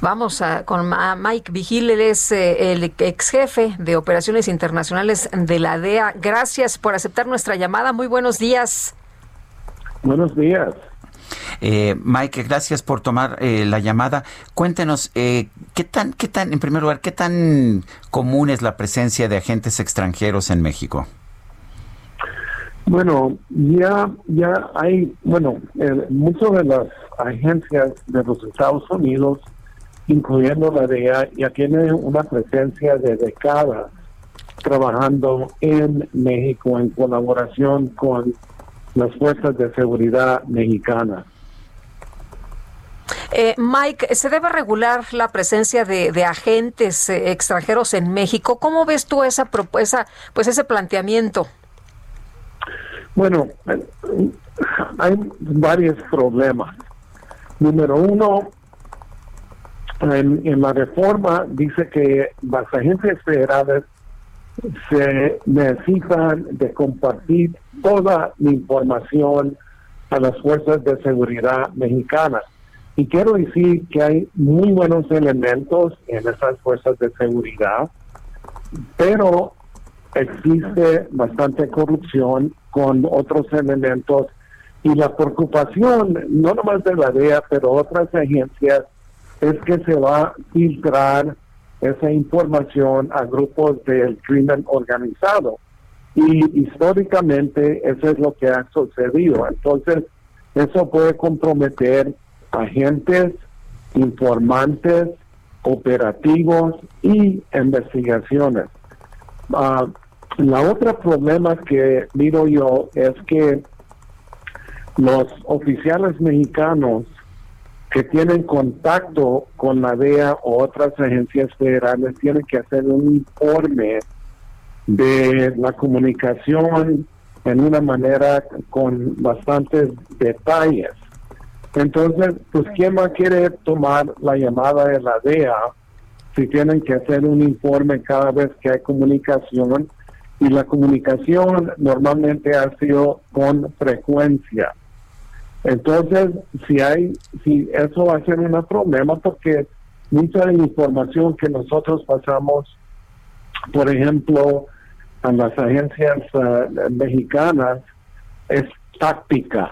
Vamos a, con Mike Vigil, él es eh, el ex jefe de operaciones internacionales de la DEA. Gracias por aceptar nuestra llamada. Muy buenos días. Buenos días. Eh, Mike, gracias por tomar eh, la llamada. Cuéntenos, eh, ¿qué tan, qué tan, en primer lugar, qué tan común es la presencia de agentes extranjeros en México? Bueno, ya, ya hay, bueno, muchas de las agencias de los Estados Unidos, incluyendo la DEA, ya tienen una presencia de décadas trabajando en México en colaboración con las fuerzas de seguridad mexicanas. Eh, Mike, ¿se debe regular la presencia de, agentes eh, extranjeros en México? ¿Cómo ves tú esa propuesta, pues ese planteamiento? Bueno, hay varios problemas. Número uno, en, la reforma dice que las agentes federales se necesitan de compartir toda la información a las fuerzas de seguridad mexicanas. Y quiero decir que hay muy buenos elementos en esas fuerzas de seguridad, pero existe bastante corrupción con otros elementos y la preocupación, no nomás de la DEA, pero otras agencias, es que se va a filtrar esa información a grupos del crimen organizado. Y históricamente eso es lo que ha sucedido. Entonces, eso puede comprometer agentes, informantes, operativos y investigaciones. Ah, la otra problema que miro yo es que los oficiales mexicanos que tienen contacto con la DEA o otras agencias federales tienen que hacer un informe de la comunicación en una manera con bastantes detalles. Entonces, pues, ¿quién va a querer tomar la llamada de la DEA si tienen que hacer un informe cada vez que hay comunicación? Y la comunicación normalmente ha sido con frecuencia. Entonces, si hay, si eso va a ser un problema porque mucha de la información que nosotros pasamos, por ejemplo, a las agencias eh, mexicanas, es táctica.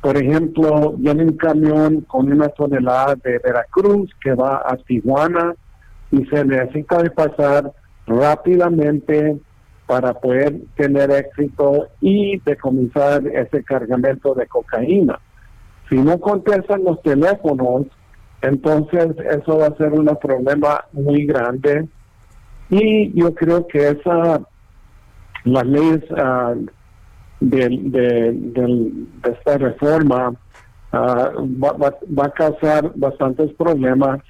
Por ejemplo, viene un camión con una tonelada de Veracruz que va a Tijuana y se necesita de pasar rápidamente para poder tener éxito y decomisar ese cargamento de cocaína. Si no contestan los teléfonos, entonces eso va a ser un problema muy grande. Y yo creo que esa, las leyes ah, de, esta reforma ah, va, a causar bastantes problemas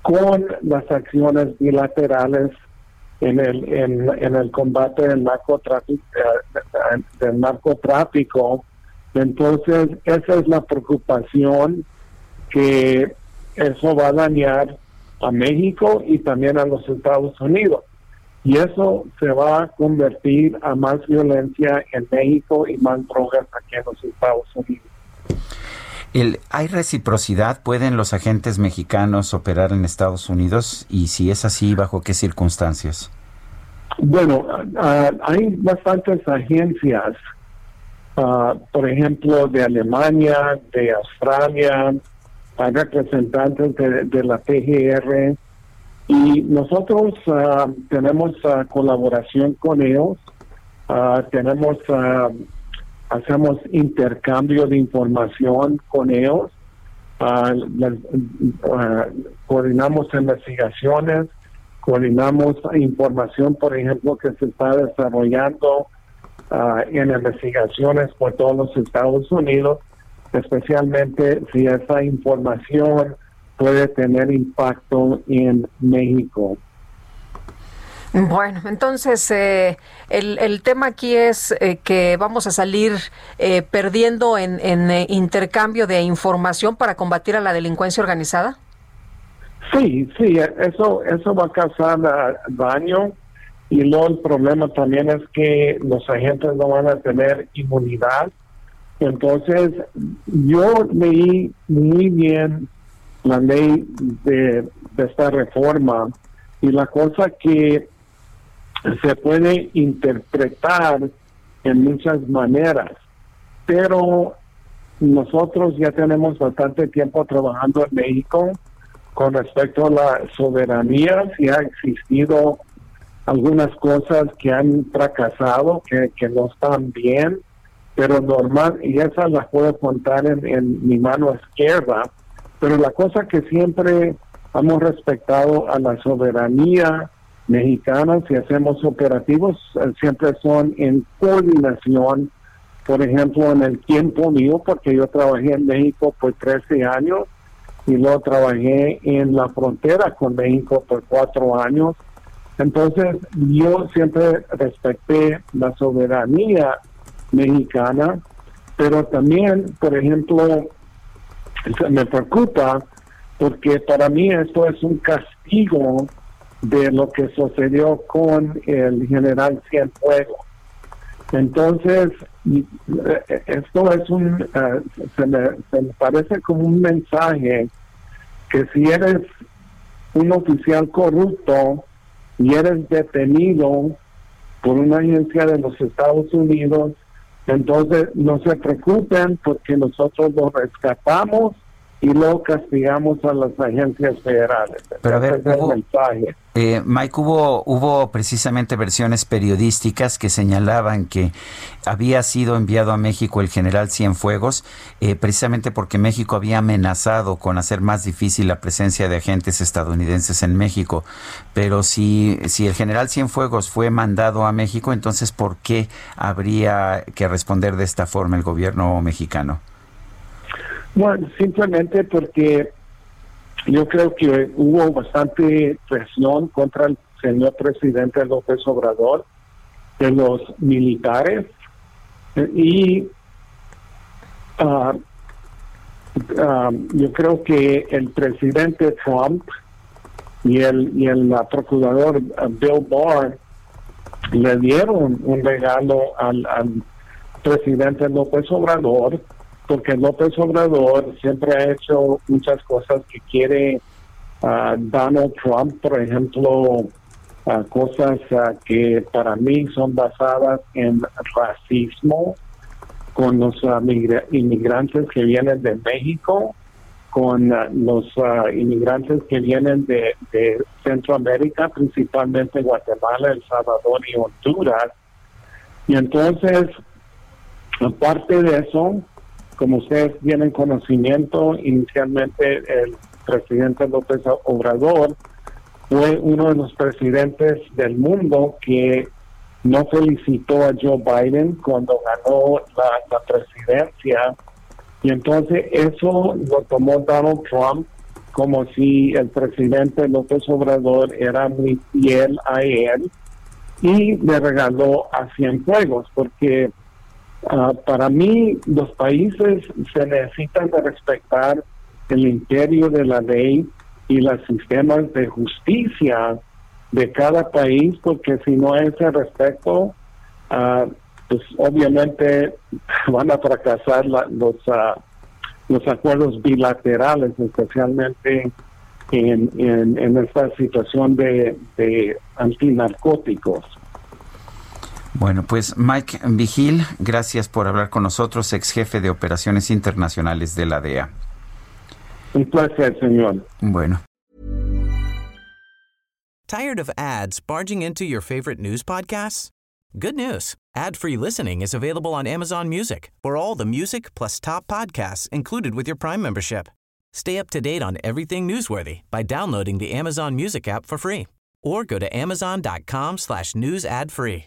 con las acciones bilaterales en el, en, el combate del narcotráfico, eh, del narcotráfico entonces, esa es la preocupación que eso va a dañar a México y también a los Estados Unidos. Y eso se va a convertir a más violencia en México y más drogas aquí en los Estados Unidos. ¿Hay reciprocidad? ¿Pueden los agentes mexicanos operar en Estados Unidos? Y si es así, ¿bajo qué circunstancias? Bueno, ah, hay bastantes agencias Ah, por ejemplo, de Alemania, de Australia, hay representantes de, la PGR Y nosotros ah, tenemos ah, colaboración con ellos, ah, tenemos, hacemos intercambio de información con ellos, coordinamos investigaciones, coordinamos información, por ejemplo, que se está desarrollando en investigaciones por todos los Estados Unidos, especialmente si esa información puede tener impacto en México. Bueno, entonces eh, el, el, tema aquí es eh, que vamos a salir eh, perdiendo en, en intercambio de información para combatir a la delincuencia organizada. Sí, sí, eso eso va a causar daño y luego el problema también es que los agentes no van a tener inmunidad. Entonces, yo leí muy bien la ley de, esta reforma y la cosa que se puede interpretar en muchas maneras, pero nosotros ya tenemos bastante tiempo trabajando en México con respecto a la soberanía, si ha existido algunas cosas que han fracasado, que, que no están bien, pero normal, y esas las puedo contar en, en mi mano izquierda, pero la cosa que siempre hemos respetado a la soberanía mexicana, si hacemos operativos, eh, siempre son en coordinación, por ejemplo, en el tiempo mío, porque yo trabajé en México por 13 años y luego trabajé en la frontera con México por cuatro años. Entonces, yo siempre respeté la soberanía mexicana, pero también, por ejemplo, me preocupa porque para mí esto es un castigo de lo que sucedió con el general Cienfuegos. Entonces, esto es un, eh, se, me, se me parece como un mensaje que si eres un oficial corrupto y eres detenido por una agencia de los Estados Unidos, entonces, no se preocupen porque nosotros lo rescatamos y luego castigamos a las agencias federales. Pero a ver, eh, Mike, hubo, hubo precisamente versiones periodísticas que señalaban que había sido enviado a México el general Cienfuegos eh, precisamente porque México había amenazado con hacer más difícil la presencia de agentes estadounidenses en México. Pero si, si el general Cienfuegos fue mandado a México, entonces ¿por qué habría que responder de esta forma el gobierno mexicano? Bueno, simplemente porque yo creo que hubo bastante presión contra el señor presidente López Obrador de los militares y ah, yo creo que el presidente Trump y el y el procurador ah, Bill Barr le dieron un regalo al, al presidente López Obrador porque López Obrador siempre ha hecho muchas cosas que quiere uh, Donald Trump, por ejemplo, uh, cosas uh, que para mí son basadas en racismo con los inmigrantes que vienen de México, con los inmigrantes que vienen de, de Centroamérica, principalmente Guatemala, El Salvador y Honduras. Y entonces, aparte de eso, como ustedes tienen conocimiento, inicialmente el presidente López Obrador fue uno de los presidentes del mundo que no felicitó a Joe Biden cuando ganó la, presidencia. Y entonces eso lo tomó Donald Trump como si el presidente López Obrador era muy fiel a él y le regaló a Cienfuegos, porque Ah, para mí, los países se necesitan de respetar el imperio de la ley y los sistemas de justicia de cada país, porque si no hay ese respeto, uh, pues obviamente van a fracasar los, uh, los acuerdos bilaterales, especialmente en, en, en esta situación de, de antinarcóticos. Bueno, pues Mike Vigil, gracias por hablar con nosotros, ex jefe de operaciones internacionales de la DEA. Un placer, señor. Bueno. Tired of ads barging into your favorite news podcasts? Good news. Ad-free listening is available on Amazon Music for all the music plus top podcasts included with your Prime membership. Stay up to date on everything newsworthy by downloading the Amazon Music app for free or go to amazon.com slash news ad free.